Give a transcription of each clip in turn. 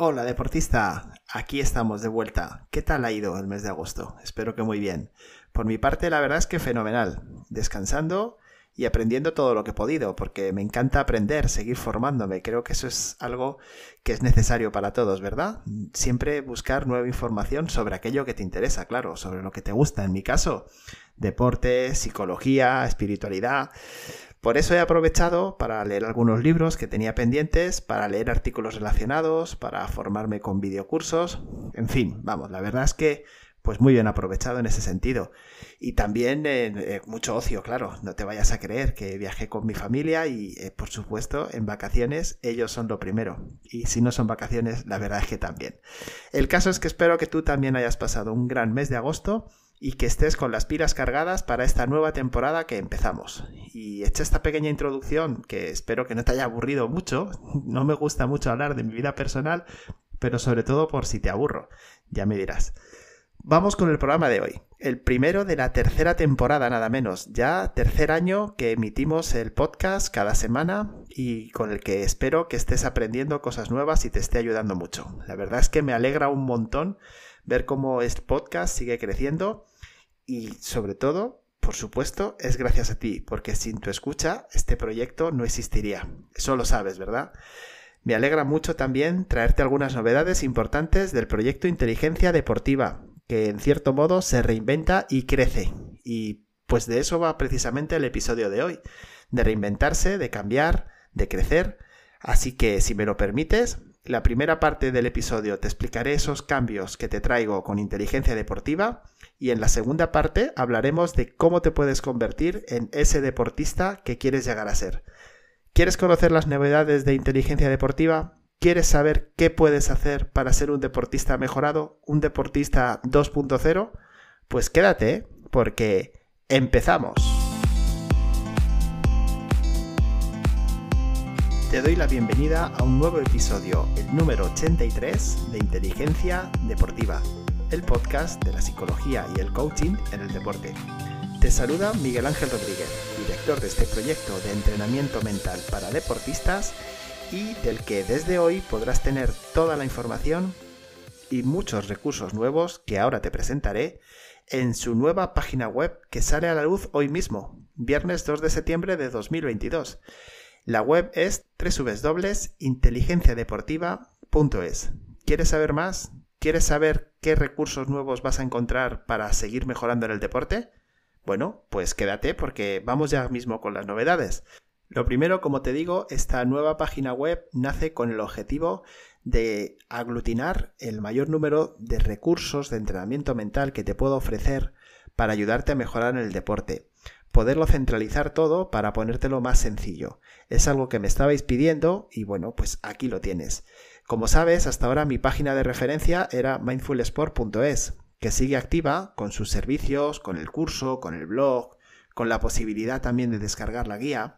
Hola deportista, aquí estamos de vuelta. ¿Qué tal ha ido el mes de agosto? Espero que muy bien. Por mi parte, la verdad es que fenomenal. Descansando y aprendiendo todo lo que he podido, porque me encanta aprender, seguir formándome. Creo que eso es algo que es necesario para todos, ¿verdad? Siempre buscar nueva información sobre aquello que te interesa, claro, sobre lo que te gusta. En mi caso, deporte, psicología, espiritualidad. Por eso he aprovechado para leer algunos libros que tenía pendientes, para leer artículos relacionados, para formarme con videocursos, en fin, vamos, la verdad es que pues muy bien aprovechado en ese sentido. Y también eh, eh, mucho ocio, claro, no te vayas a creer que viajé con mi familia y eh, por supuesto en vacaciones ellos son lo primero. Y si no son vacaciones, la verdad es que también. El caso es que espero que tú también hayas pasado un gran mes de agosto y que estés con las pilas cargadas para esta nueva temporada que empezamos. Y hecha esta pequeña introducción, que espero que no te haya aburrido mucho, no me gusta mucho hablar de mi vida personal, pero sobre todo por si te aburro, ya me dirás. Vamos con el programa de hoy, el primero de la tercera temporada nada menos, ya tercer año que emitimos el podcast cada semana y con el que espero que estés aprendiendo cosas nuevas y te esté ayudando mucho. La verdad es que me alegra un montón ver cómo este podcast sigue creciendo y sobre todo, por supuesto, es gracias a ti, porque sin tu escucha este proyecto no existiría. Eso lo sabes, ¿verdad? Me alegra mucho también traerte algunas novedades importantes del proyecto Inteligencia Deportiva, que en cierto modo se reinventa y crece. Y pues de eso va precisamente el episodio de hoy, de reinventarse, de cambiar, de crecer. Así que si me lo permites, la primera parte del episodio te explicaré esos cambios que te traigo con inteligencia deportiva y en la segunda parte hablaremos de cómo te puedes convertir en ese deportista que quieres llegar a ser. ¿Quieres conocer las novedades de inteligencia deportiva? ¿Quieres saber qué puedes hacer para ser un deportista mejorado? ¿Un deportista 2.0? Pues quédate, porque empezamos. Te doy la bienvenida a un nuevo episodio, el número 83 de Inteligencia Deportiva, el podcast de la psicología y el coaching en el deporte. Te saluda Miguel Ángel Rodríguez, director de este proyecto de entrenamiento mental para deportistas y del que desde hoy podrás tener toda la información y muchos recursos nuevos que ahora te presentaré en su nueva página web que sale a la luz hoy mismo, viernes 2 de septiembre de 2022 la web es www.inteligenciadeportiva.es. ¿Quieres saber más? ¿Quieres saber qué recursos nuevos vas a encontrar para seguir mejorando en el deporte? Bueno, pues quédate porque vamos ya mismo con las novedades. Lo primero, como te digo, esta nueva página web nace con el objetivo de aglutinar el mayor número de recursos de entrenamiento mental que te puedo ofrecer para ayudarte a mejorar en el deporte poderlo centralizar todo para ponértelo más sencillo. Es algo que me estabais pidiendo y bueno, pues aquí lo tienes. Como sabes, hasta ahora mi página de referencia era mindfulsport.es, que sigue activa con sus servicios, con el curso, con el blog, con la posibilidad también de descargar la guía.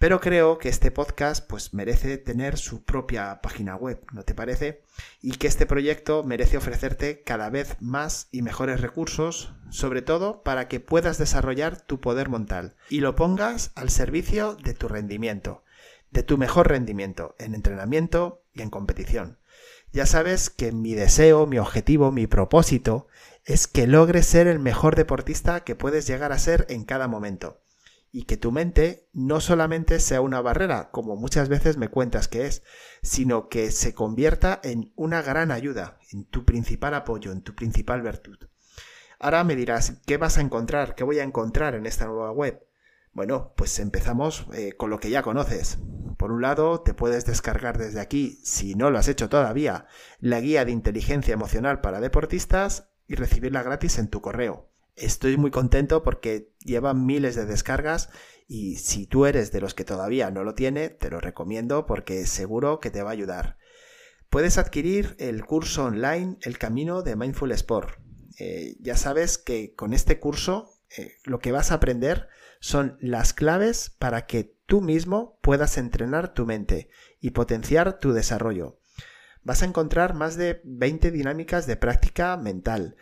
Pero creo que este podcast pues merece tener su propia página web, ¿no te parece? Y que este proyecto merece ofrecerte cada vez más y mejores recursos, sobre todo para que puedas desarrollar tu poder mental y lo pongas al servicio de tu rendimiento, de tu mejor rendimiento en entrenamiento y en competición. Ya sabes que mi deseo, mi objetivo, mi propósito es que logres ser el mejor deportista que puedes llegar a ser en cada momento y que tu mente no solamente sea una barrera, como muchas veces me cuentas que es, sino que se convierta en una gran ayuda, en tu principal apoyo, en tu principal virtud. Ahora me dirás, ¿qué vas a encontrar? ¿Qué voy a encontrar en esta nueva web? Bueno, pues empezamos eh, con lo que ya conoces. Por un lado, te puedes descargar desde aquí, si no lo has hecho todavía, la guía de inteligencia emocional para deportistas y recibirla gratis en tu correo. Estoy muy contento porque lleva miles de descargas y si tú eres de los que todavía no lo tiene, te lo recomiendo porque seguro que te va a ayudar. Puedes adquirir el curso online El Camino de Mindful Sport. Eh, ya sabes que con este curso eh, lo que vas a aprender son las claves para que tú mismo puedas entrenar tu mente y potenciar tu desarrollo. Vas a encontrar más de 20 dinámicas de práctica mental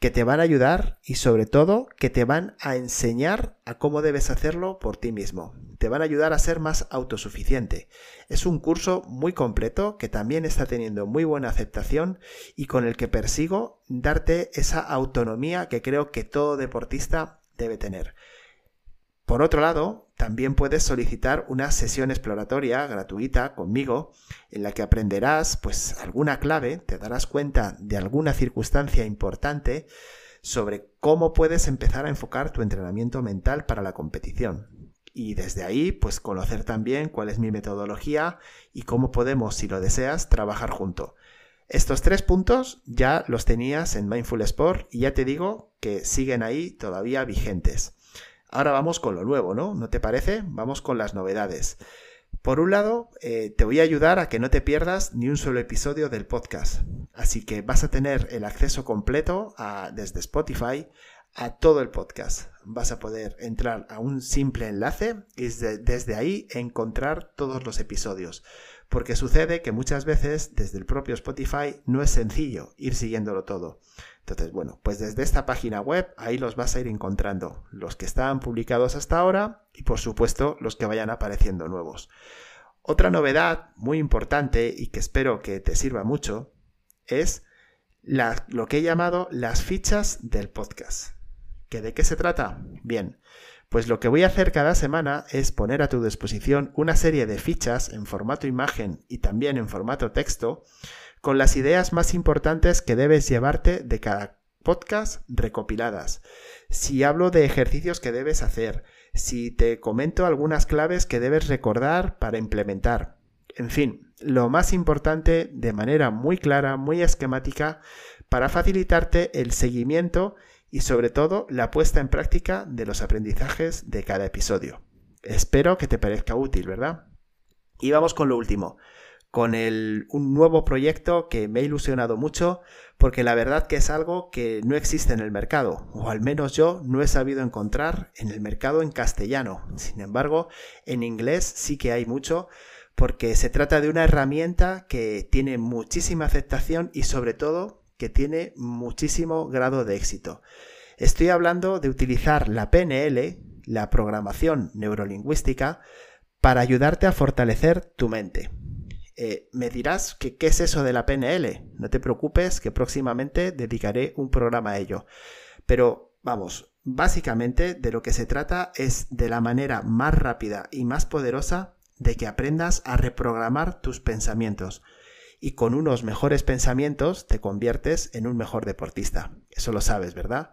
que te van a ayudar y sobre todo que te van a enseñar a cómo debes hacerlo por ti mismo. Te van a ayudar a ser más autosuficiente. Es un curso muy completo que también está teniendo muy buena aceptación y con el que persigo darte esa autonomía que creo que todo deportista debe tener. Por otro lado, también puedes solicitar una sesión exploratoria gratuita conmigo en la que aprenderás pues alguna clave, te darás cuenta de alguna circunstancia importante sobre cómo puedes empezar a enfocar tu entrenamiento mental para la competición. Y desde ahí, pues conocer también cuál es mi metodología y cómo podemos, si lo deseas, trabajar junto. Estos tres puntos ya los tenías en Mindful Sport y ya te digo que siguen ahí todavía vigentes. Ahora vamos con lo nuevo, ¿no? ¿No te parece? Vamos con las novedades. Por un lado, eh, te voy a ayudar a que no te pierdas ni un solo episodio del podcast. Así que vas a tener el acceso completo desde Spotify a todo el podcast. Vas a poder entrar a un simple enlace y desde ahí encontrar todos los episodios. Porque sucede que muchas veces desde el propio Spotify no es sencillo ir siguiéndolo todo. Entonces, bueno, pues desde esta página web ahí los vas a ir encontrando, los que están publicados hasta ahora y por supuesto los que vayan apareciendo nuevos. Otra novedad muy importante y que espero que te sirva mucho es lo que he llamado las fichas del podcast. ¿Que ¿De qué se trata? Bien, pues lo que voy a hacer cada semana es poner a tu disposición una serie de fichas en formato imagen y también en formato texto con las ideas más importantes que debes llevarte de cada podcast recopiladas. Si hablo de ejercicios que debes hacer, si te comento algunas claves que debes recordar para implementar. En fin, lo más importante de manera muy clara, muy esquemática, para facilitarte el seguimiento y sobre todo la puesta en práctica de los aprendizajes de cada episodio. Espero que te parezca útil, ¿verdad? Y vamos con lo último con el, un nuevo proyecto que me ha ilusionado mucho porque la verdad que es algo que no existe en el mercado, o al menos yo no he sabido encontrar en el mercado en castellano. Sin embargo, en inglés sí que hay mucho porque se trata de una herramienta que tiene muchísima aceptación y sobre todo que tiene muchísimo grado de éxito. Estoy hablando de utilizar la PNL, la programación neurolingüística, para ayudarte a fortalecer tu mente. Eh, me dirás que qué es eso de la PNL. No te preocupes que próximamente dedicaré un programa a ello. Pero vamos, básicamente de lo que se trata es de la manera más rápida y más poderosa de que aprendas a reprogramar tus pensamientos. Y con unos mejores pensamientos te conviertes en un mejor deportista. Eso lo sabes, ¿verdad?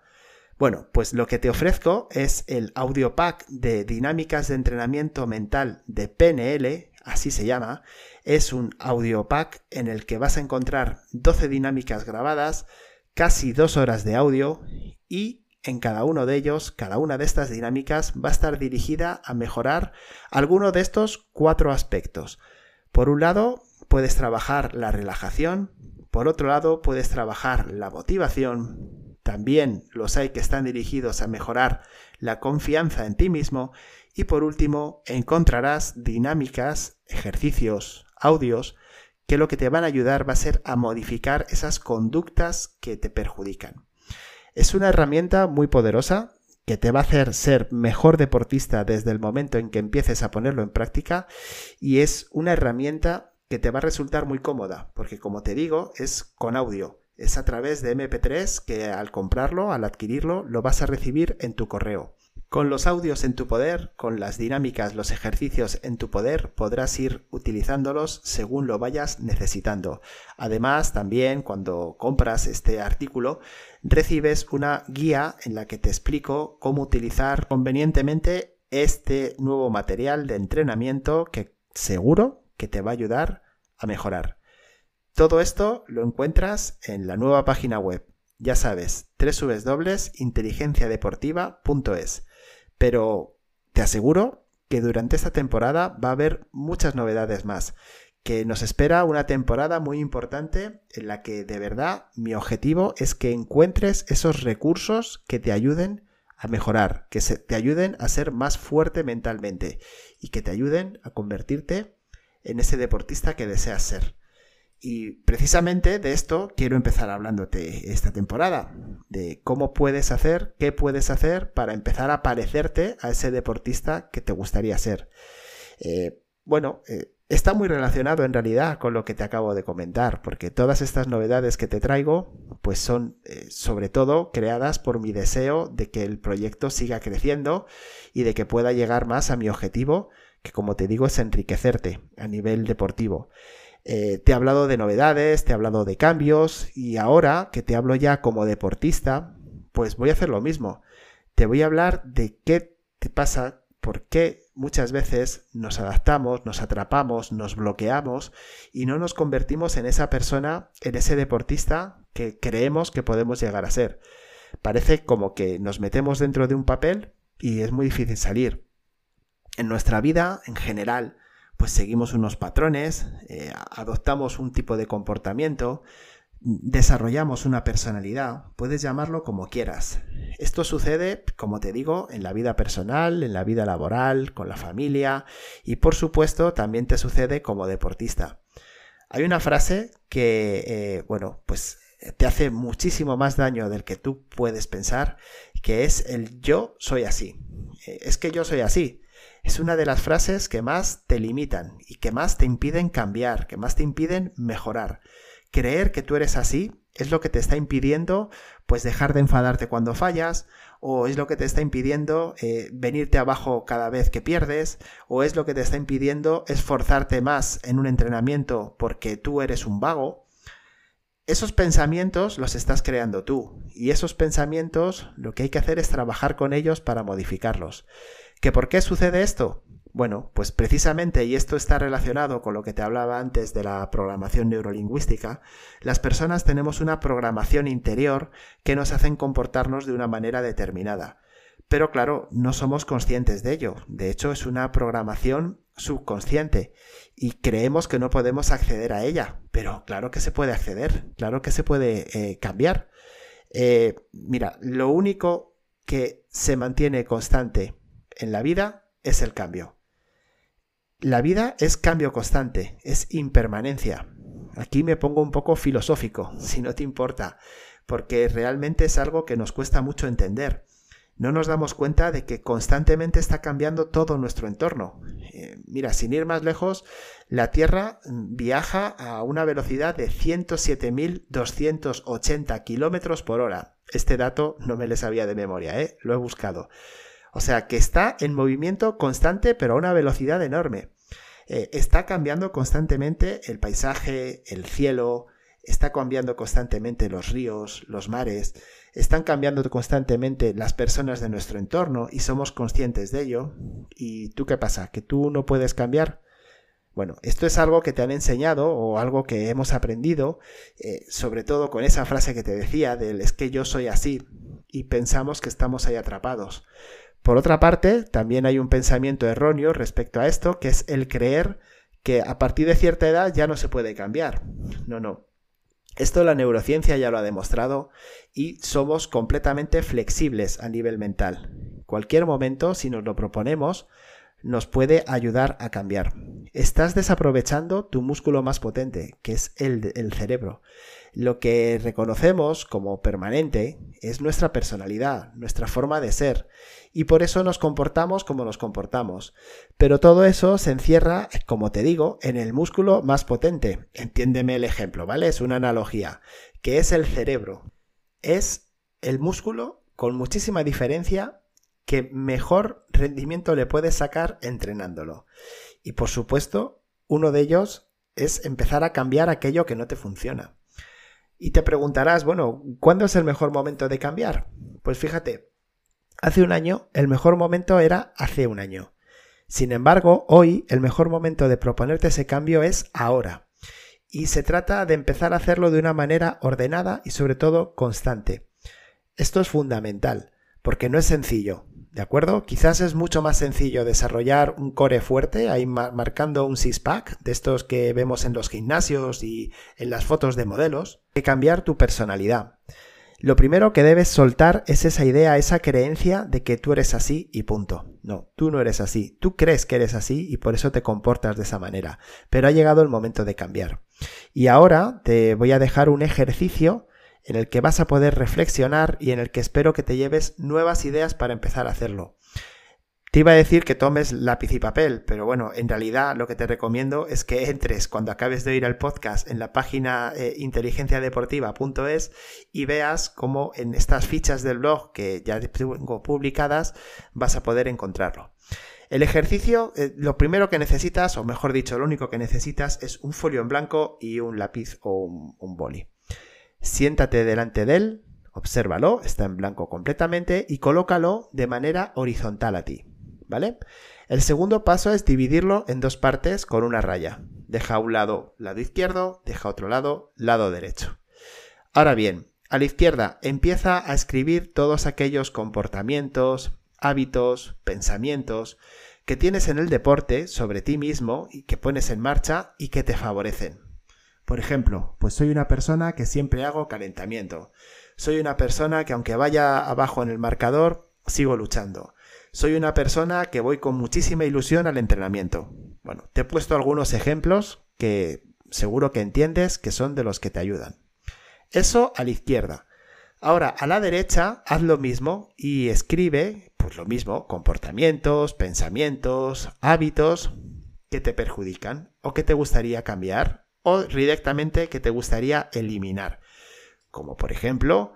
Bueno, pues lo que te ofrezco es el audio pack de dinámicas de entrenamiento mental de PNL, así se llama, es un audio pack en el que vas a encontrar 12 dinámicas grabadas, casi dos horas de audio y en cada uno de ellos, cada una de estas dinámicas va a estar dirigida a mejorar alguno de estos cuatro aspectos. Por un lado, puedes trabajar la relajación, por otro lado, puedes trabajar la motivación, también los hay que están dirigidos a mejorar la confianza en ti mismo y por último, encontrarás dinámicas, ejercicios, audios que lo que te van a ayudar va a ser a modificar esas conductas que te perjudican. Es una herramienta muy poderosa que te va a hacer ser mejor deportista desde el momento en que empieces a ponerlo en práctica y es una herramienta que te va a resultar muy cómoda porque como te digo es con audio. Es a través de MP3 que al comprarlo, al adquirirlo, lo vas a recibir en tu correo. Con los audios en tu poder, con las dinámicas, los ejercicios en tu poder, podrás ir utilizándolos según lo vayas necesitando. Además, también cuando compras este artículo, recibes una guía en la que te explico cómo utilizar convenientemente este nuevo material de entrenamiento que seguro que te va a ayudar a mejorar. Todo esto lo encuentras en la nueva página web. Ya sabes, www.inteligenciadeportiva.es. Pero te aseguro que durante esta temporada va a haber muchas novedades más, que nos espera una temporada muy importante en la que de verdad mi objetivo es que encuentres esos recursos que te ayuden a mejorar, que te ayuden a ser más fuerte mentalmente y que te ayuden a convertirte en ese deportista que deseas ser. Y precisamente de esto quiero empezar hablándote esta temporada, de cómo puedes hacer, qué puedes hacer para empezar a parecerte a ese deportista que te gustaría ser. Eh, bueno, eh, está muy relacionado en realidad con lo que te acabo de comentar, porque todas estas novedades que te traigo, pues son eh, sobre todo creadas por mi deseo de que el proyecto siga creciendo y de que pueda llegar más a mi objetivo, que como te digo es enriquecerte a nivel deportivo. Eh, te he hablado de novedades, te he hablado de cambios y ahora que te hablo ya como deportista, pues voy a hacer lo mismo. Te voy a hablar de qué te pasa, por qué muchas veces nos adaptamos, nos atrapamos, nos bloqueamos y no nos convertimos en esa persona, en ese deportista que creemos que podemos llegar a ser. Parece como que nos metemos dentro de un papel y es muy difícil salir. En nuestra vida, en general, pues seguimos unos patrones, eh, adoptamos un tipo de comportamiento, desarrollamos una personalidad, puedes llamarlo como quieras. Esto sucede, como te digo, en la vida personal, en la vida laboral, con la familia y por supuesto también te sucede como deportista. Hay una frase que, eh, bueno, pues te hace muchísimo más daño del que tú puedes pensar, que es el yo soy así. Eh, es que yo soy así es una de las frases que más te limitan y que más te impiden cambiar, que más te impiden mejorar. Creer que tú eres así es lo que te está impidiendo pues dejar de enfadarte cuando fallas o es lo que te está impidiendo eh, venirte abajo cada vez que pierdes o es lo que te está impidiendo esforzarte más en un entrenamiento porque tú eres un vago. Esos pensamientos los estás creando tú y esos pensamientos lo que hay que hacer es trabajar con ellos para modificarlos. ¿Que por qué sucede esto? Bueno, pues precisamente, y esto está relacionado con lo que te hablaba antes de la programación neurolingüística, las personas tenemos una programación interior que nos hacen comportarnos de una manera determinada. Pero claro, no somos conscientes de ello. De hecho, es una programación subconsciente y creemos que no podemos acceder a ella. Pero claro que se puede acceder, claro que se puede eh, cambiar. Eh, mira, lo único que se mantiene constante en la vida es el cambio. La vida es cambio constante, es impermanencia. Aquí me pongo un poco filosófico, si no te importa, porque realmente es algo que nos cuesta mucho entender. No nos damos cuenta de que constantemente está cambiando todo nuestro entorno. Eh, mira, sin ir más lejos, la Tierra viaja a una velocidad de 107.280 kilómetros por hora. Este dato no me le sabía de memoria, ¿eh? lo he buscado. O sea, que está en movimiento constante, pero a una velocidad enorme. Eh, está cambiando constantemente el paisaje, el cielo, está cambiando constantemente los ríos, los mares, están cambiando constantemente las personas de nuestro entorno y somos conscientes de ello. ¿Y tú qué pasa? ¿Que tú no puedes cambiar? Bueno, esto es algo que te han enseñado o algo que hemos aprendido, eh, sobre todo con esa frase que te decía del es que yo soy así y pensamos que estamos ahí atrapados. Por otra parte, también hay un pensamiento erróneo respecto a esto, que es el creer que a partir de cierta edad ya no se puede cambiar. No, no. Esto la neurociencia ya lo ha demostrado y somos completamente flexibles a nivel mental. Cualquier momento, si nos lo proponemos, nos puede ayudar a cambiar. Estás desaprovechando tu músculo más potente, que es el, cerebro. Lo que reconocemos como permanente es nuestra personalidad, nuestra forma de ser, y por eso nos comportamos como nos comportamos. Pero todo eso se encierra, como te digo, en el músculo más potente. Entiéndeme el ejemplo, ¿vale? Es una analogía, que es el cerebro. Es el músculo con muchísima diferencia que mejor rendimiento le puedes sacar entrenándolo. Y por supuesto, uno de ellos es empezar a cambiar aquello que no te funciona. Y te preguntarás, bueno, ¿cuándo es el mejor momento de cambiar? Pues fíjate, hace un año el mejor momento era hace un año. Sin embargo, hoy el mejor momento de proponerte ese cambio es ahora. Y se trata de empezar a hacerlo de una manera ordenada y sobre todo constante. Esto es fundamental, porque no es sencillo. ¿De acuerdo? Quizás es mucho más sencillo desarrollar un core fuerte, ahí marcando un six-pack, de estos que vemos en los gimnasios y en las fotos de modelos, que cambiar tu personalidad. Lo primero que debes soltar es esa idea, esa creencia de que tú eres así y punto. No, tú no eres así. Tú crees que eres así y por eso te comportas de esa manera. Pero ha llegado el momento de cambiar. Y ahora te voy a dejar un ejercicio en el que vas a poder reflexionar y en el que espero que te lleves nuevas ideas para empezar a hacerlo. Te iba a decir que tomes lápiz y papel, pero bueno, en realidad lo que te recomiendo es que entres cuando acabes de oír el podcast en la página eh, inteligenciadeportiva.es y veas cómo en estas fichas del blog que ya tengo publicadas vas a poder encontrarlo. El ejercicio, eh, lo primero que necesitas, o mejor dicho, lo único que necesitas es un folio en blanco y un lápiz o un, un boli. Siéntate delante de él, obsérvalo, está en blanco completamente y colócalo de manera horizontal a ti. ¿vale? El segundo paso es dividirlo en dos partes con una raya. Deja un lado lado izquierdo, deja otro lado lado derecho. Ahora bien, a la izquierda empieza a escribir todos aquellos comportamientos, hábitos, pensamientos que tienes en el deporte sobre ti mismo y que pones en marcha y que te favorecen. Por ejemplo, pues soy una persona que siempre hago calentamiento. Soy una persona que aunque vaya abajo en el marcador, sigo luchando. Soy una persona que voy con muchísima ilusión al entrenamiento. Bueno, te he puesto algunos ejemplos que seguro que entiendes que son de los que te ayudan. Eso a la izquierda. Ahora, a la derecha, haz lo mismo y escribe, pues lo mismo, comportamientos, pensamientos, hábitos que te perjudican o que te gustaría cambiar o directamente que te gustaría eliminar. Como por ejemplo,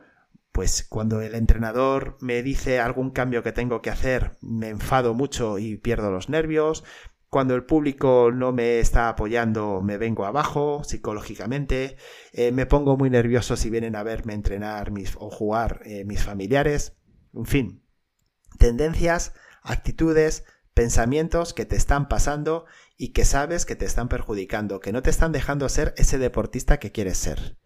pues cuando el entrenador me dice algún cambio que tengo que hacer, me enfado mucho y pierdo los nervios. Cuando el público no me está apoyando, me vengo abajo psicológicamente. Eh, me pongo muy nervioso si vienen a verme entrenar mis, o jugar eh, mis familiares. En fin, tendencias, actitudes, pensamientos que te están pasando y que sabes que te están perjudicando, que no te están dejando ser ese deportista que quieres ser.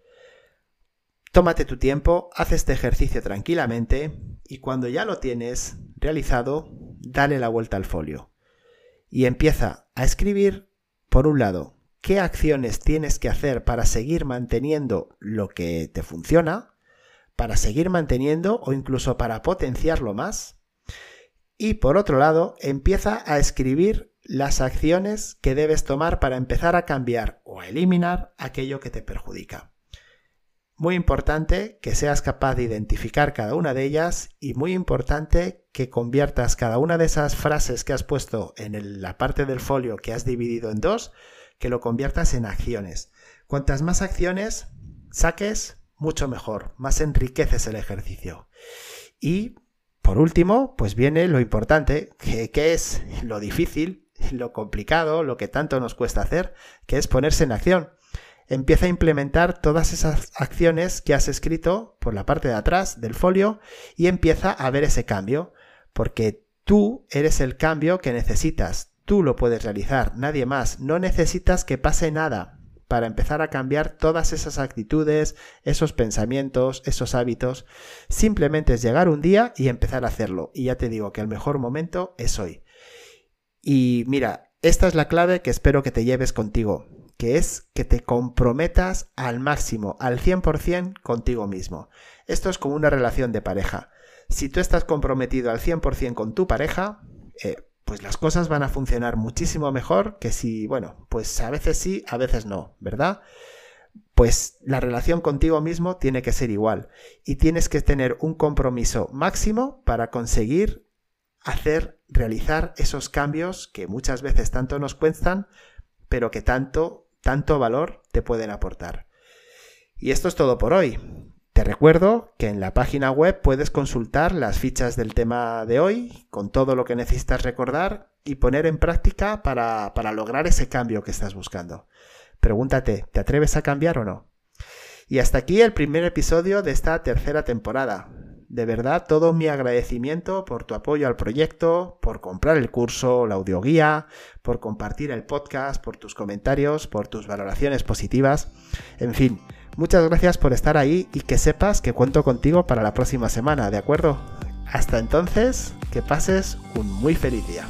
Tómate tu tiempo, haz este ejercicio tranquilamente y cuando ya lo tienes realizado, dale la vuelta al folio. Y empieza a escribir, por un lado, qué acciones tienes que hacer para seguir manteniendo lo que te funciona, para seguir manteniendo o incluso para potenciarlo más. Y por otro lado, empieza a escribir las acciones que debes tomar para empezar a cambiar o a eliminar aquello que te perjudica. Muy importante que seas capaz de identificar cada una de ellas y muy importante que conviertas cada una de esas frases que has puesto en la parte del folio que has dividido en dos, que lo conviertas en acciones. Cuantas más acciones saques, mucho mejor, más enriqueces el ejercicio. Y por último, pues viene lo importante, que, que es lo difícil, lo complicado, lo que tanto nos cuesta hacer, que es ponerse en acción. Empieza a implementar todas esas acciones que has escrito por la parte de atrás del folio y empieza a ver ese cambio, porque tú eres el cambio que necesitas, tú lo puedes realizar, nadie más, no necesitas que pase nada para empezar a cambiar todas esas actitudes, esos pensamientos, esos hábitos, simplemente es llegar un día y empezar a hacerlo, y ya te digo que el mejor momento es hoy. Y mira, esta es la clave que espero que te lleves contigo que es que te comprometas al máximo, al 100% contigo mismo. Esto es como una relación de pareja. Si tú estás comprometido al 100% con tu pareja, eh, pues las cosas van a funcionar muchísimo mejor que si, bueno, pues a veces sí, a veces no, ¿verdad? Pues la relación contigo mismo tiene que ser igual y tienes que tener un compromiso máximo para conseguir hacer, realizar esos cambios que muchas veces tanto nos cuestan, pero que tanto tanto valor te pueden aportar. Y esto es todo por hoy. Te recuerdo que en la página web puedes consultar las fichas del tema de hoy con todo lo que necesitas recordar y poner en práctica para, para lograr ese cambio que estás buscando. Pregúntate, ¿te atreves a cambiar o no? Y hasta aquí el primer episodio de esta tercera temporada. De verdad, todo mi agradecimiento por tu apoyo al proyecto, por comprar el curso, la audioguía, por compartir el podcast, por tus comentarios, por tus valoraciones positivas. En fin, muchas gracias por estar ahí y que sepas que cuento contigo para la próxima semana, ¿de acuerdo? Hasta entonces, que pases un muy feliz día.